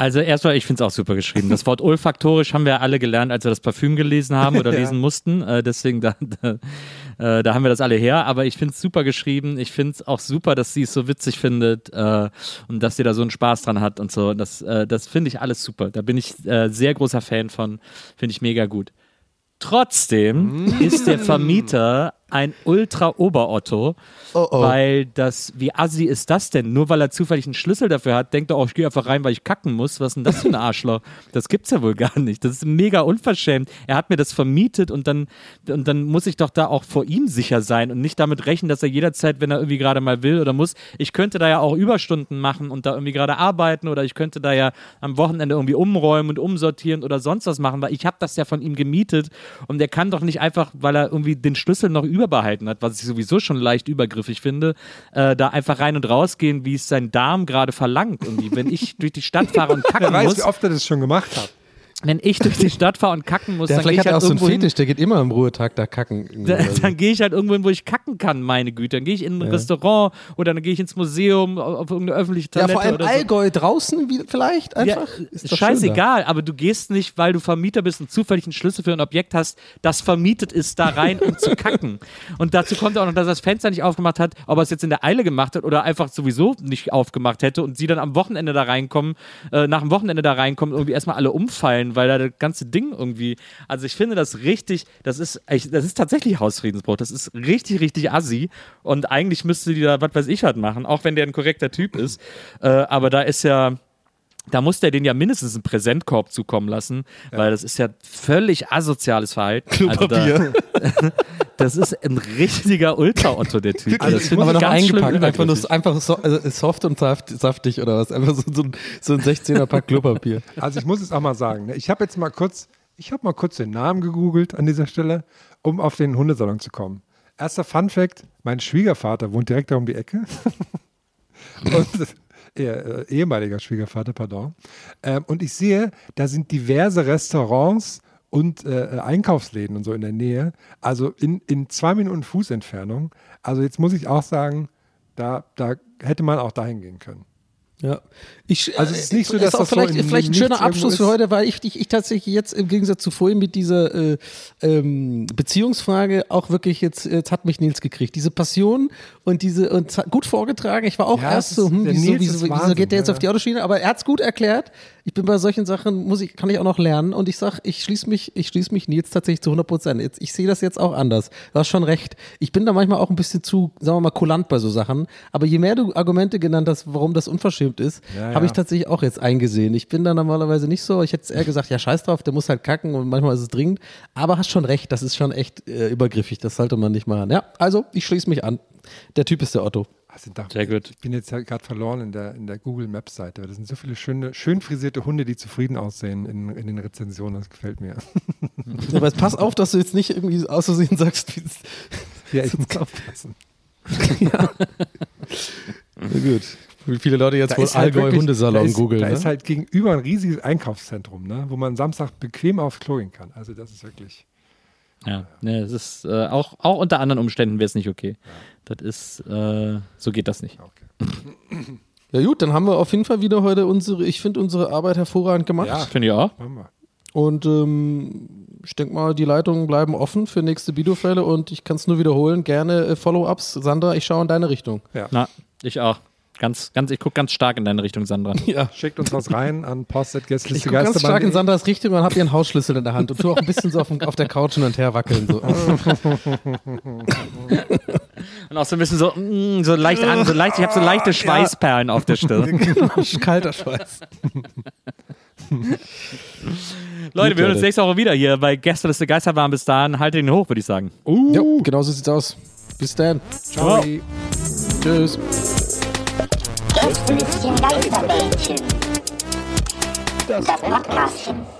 [SPEAKER 3] Also erstmal, ich finde es auch super geschrieben. Das Wort olfaktorisch haben wir alle gelernt, als wir das Parfüm gelesen haben oder ja. lesen mussten. Äh, deswegen, da, da, äh, da, haben wir das alle her. Aber ich finde es super geschrieben. Ich finde es auch super, dass sie es so witzig findet äh, und dass sie da so einen Spaß dran hat und so. Das, äh, das finde ich alles super. Da bin ich äh, sehr großer Fan von. Finde ich mega gut. Trotzdem mm. ist der Vermieter ein Ultra-Ober-Otto,
[SPEAKER 4] Oh, oh.
[SPEAKER 3] weil das, wie assi ist das denn? Nur weil er zufällig einen Schlüssel dafür hat, denkt er, oh, ich gehe einfach rein, weil ich kacken muss. Was ist denn das für ein Arschloch? Das gibt's ja wohl gar nicht. Das ist mega unverschämt. Er hat mir das vermietet und dann, und dann muss ich doch da auch vor ihm sicher sein und nicht damit rechnen, dass er jederzeit, wenn er irgendwie gerade mal will oder muss, ich könnte da ja auch Überstunden machen und da irgendwie gerade arbeiten oder ich könnte da ja am Wochenende irgendwie umräumen und umsortieren oder sonst was machen, weil ich habe das ja von ihm gemietet und der kann doch nicht einfach, weil er irgendwie den Schlüssel noch überbehalten hat, was ich sowieso schon leicht übergriffig finde, äh, da einfach rein und rausgehen, wie es sein Darm gerade verlangt. Und wenn ich durch die Stadt fahre und kacken
[SPEAKER 5] Wer weiß,
[SPEAKER 3] muss,
[SPEAKER 5] wie oft er das schon gemacht hat.
[SPEAKER 3] Wenn ich durch die Stadt fahre und kacken muss,
[SPEAKER 4] Der
[SPEAKER 3] dann gehe ich
[SPEAKER 4] hat
[SPEAKER 3] halt
[SPEAKER 4] auch so einen
[SPEAKER 3] irgendwo
[SPEAKER 4] Fetisch, der geht immer am Ruhetag da kacken. irgendwie
[SPEAKER 3] dann,
[SPEAKER 4] oder so.
[SPEAKER 3] dann gehe ich halt irgendwo hin, wo ich kacken kann, meine Güte. Dann gehe ich in ein Restaurant oder dann gehe ich ins Museum, auf irgendeine öffentliche
[SPEAKER 4] Ja,
[SPEAKER 3] Toilette
[SPEAKER 4] vor allem
[SPEAKER 3] oder so.
[SPEAKER 4] Allgäu draußen wie, vielleicht einfach.
[SPEAKER 3] Ja, scheißegal, aber du gehst nicht, weil du Vermieter bist und zufällig einen Schlüssel für ein Objekt hast, das vermietet ist, da rein, um zu kacken. Und dazu kommt auch noch, dass er das Fenster nicht aufgemacht hat, ob er es jetzt in der Eile gemacht hat oder einfach sowieso nicht aufgemacht hätte und sie dann am Wochenende da reinkommen, äh, nach dem Wochenende da reinkommen, irgendwie erstmal alle umfallen, weil da das ganze Ding irgendwie. Also ich finde das richtig, das ist, das ist tatsächlich Hausfriedensbruch. Das ist richtig, richtig assi. Und eigentlich müsste die da, was weiß ich, was machen, auch wenn der ein korrekter Typ ist. Äh, aber da ist ja da muss der den ja mindestens einen Präsentkorb zukommen lassen, weil das ist ja völlig asoziales Verhalten.
[SPEAKER 4] Klopapier.
[SPEAKER 3] Also da, das ist ein richtiger Ultra-Otto, der Typ.
[SPEAKER 5] Also
[SPEAKER 3] das
[SPEAKER 5] ich
[SPEAKER 3] finde
[SPEAKER 4] Aber
[SPEAKER 3] ich
[SPEAKER 4] noch
[SPEAKER 3] ganz schlimm
[SPEAKER 4] eingepackt, einfach, nur, einfach so, also soft und saft, saftig oder was. Einfach so, so, ein, so ein 16er Pack Klopapier.
[SPEAKER 5] Also ich muss es auch mal sagen. Ne? Ich habe jetzt mal kurz, ich habe mal kurz den Namen gegoogelt an dieser Stelle, um auf den Hundesalon zu kommen. Erster Fun Fact: Mein Schwiegervater wohnt direkt da um die Ecke. und, äh, äh, ehemaliger Schwiegervater, pardon. Ähm, und ich sehe, da sind diverse Restaurants und äh, äh, Einkaufsläden und so in der Nähe. Also in, in zwei Minuten Fußentfernung. Also jetzt muss ich auch sagen, da, da hätte man auch dahin gehen können.
[SPEAKER 4] Ja. Ich,
[SPEAKER 5] Also es ist nicht so, dass
[SPEAKER 4] auch
[SPEAKER 5] das so
[SPEAKER 4] vielleicht,
[SPEAKER 5] in-
[SPEAKER 4] vielleicht ein schöner Abschluss für
[SPEAKER 5] ist.
[SPEAKER 4] heute, weil ich, ich, ich tatsächlich jetzt im Gegensatz zu vorhin mit dieser äh, ähm, Beziehungsfrage auch wirklich jetzt, jetzt hat mich Nils gekriegt. Diese Passion und diese und es hat gut vorgetragen. Ich war auch
[SPEAKER 5] Ja,
[SPEAKER 4] erst so,
[SPEAKER 5] ist-
[SPEAKER 4] hm, wieso, wieso,
[SPEAKER 5] ist
[SPEAKER 4] wieso geht der jetzt
[SPEAKER 5] ja,
[SPEAKER 4] auf die Autoschiene? Aber er hat es gut erklärt. Ich bin bei solchen Sachen, muss ich, kann ich auch noch lernen und ich sag, ich schließe mich, ich schließe mich Nils tatsächlich zu 100 Prozent. Jetzt, ich sehe das jetzt auch anders. Du hast schon recht. Ich bin da manchmal auch ein bisschen zu, sagen wir mal, kulant bei so Sachen. Aber je mehr du Argumente genannt hast, warum das unverschämt ist,
[SPEAKER 5] Ja,
[SPEAKER 4] habe ich tatsächlich auch jetzt eingesehen. Ich bin da normalerweise nicht so. Ich hätte eher gesagt, ja, scheiß drauf, der muss halt kacken und manchmal ist es dringend. Aber hast schon recht, das ist schon echt äh, übergriffig. Das sollte man nicht machen. Ja, also ich schließe mich an. Der Typ ist der Otto.
[SPEAKER 5] Also da,
[SPEAKER 3] Sehr gut.
[SPEAKER 5] Ich bin jetzt gerade verloren in der, in der Google Maps Seite. Das sind so viele schöne, schön frisierte Hunde, die zufrieden aussehen in, in den Rezensionen. Das gefällt mir.
[SPEAKER 4] Aber jetzt pass auf, dass du jetzt nicht irgendwie aus Versehen sagst, wie es-
[SPEAKER 5] Ja, ich muss aufpassen.
[SPEAKER 4] Na gut. Wie viele Leute jetzt wohl
[SPEAKER 5] ist halt
[SPEAKER 4] Allgäu
[SPEAKER 5] wirklich- da
[SPEAKER 4] Hundesalon
[SPEAKER 5] ist,
[SPEAKER 4] googeln.
[SPEAKER 5] Da
[SPEAKER 4] ne?
[SPEAKER 5] ist halt gegenüber ein riesiges Einkaufszentrum, ne, wo man Samstag bequem aufs Klo gehen kann. Also das ist wirklich.
[SPEAKER 3] Ja, ne, es ist äh, auch, auch unter anderen Umständen wäre es nicht okay. Das ist, äh, so geht das nicht.
[SPEAKER 4] Ja gut, dann haben wir auf jeden Fall wieder heute unsere, ich finde unsere Arbeit hervorragend gemacht.
[SPEAKER 5] Ja.
[SPEAKER 3] Finde ich auch.
[SPEAKER 4] Und ähm, ich denke mal, die Leitungen bleiben offen für nächste Videofälle und ich kann es nur wiederholen. Gerne äh, Follow-ups. Sandra, ich schaue in deine Richtung.
[SPEAKER 3] Na, ich auch. Ganz, ganz, ich gucke ganz stark in deine Richtung, Sandra.
[SPEAKER 4] Ja.
[SPEAKER 5] Schickt uns was rein an
[SPEAKER 4] Ich
[SPEAKER 5] post.gästeliste
[SPEAKER 4] gucke ganz stark in
[SPEAKER 5] Geisterbahn.
[SPEAKER 4] Sandras Richtung und habe ihren Hausschlüssel in der Hand und tue auch ein bisschen so auf, dem- auf der Couch hin und her wackeln. So.
[SPEAKER 3] Und auch so ein bisschen so, mm, so leicht an, so leicht, ich habe so leichte Schweißperlen auf der Stirn.
[SPEAKER 4] Kalter Schweiß.
[SPEAKER 3] Leute, wir hören uns nächste Woche wieder hier bei Gästeliste Geisterbahn. Bis dahin, haltet ihn hoch, würde ich sagen.
[SPEAKER 4] Ja, genau so sieht's aus. Bis dann.
[SPEAKER 5] Ciao.
[SPEAKER 4] Tschüss.
[SPEAKER 2] Gästelistchen Geisterbällchen. Das Podcastchen.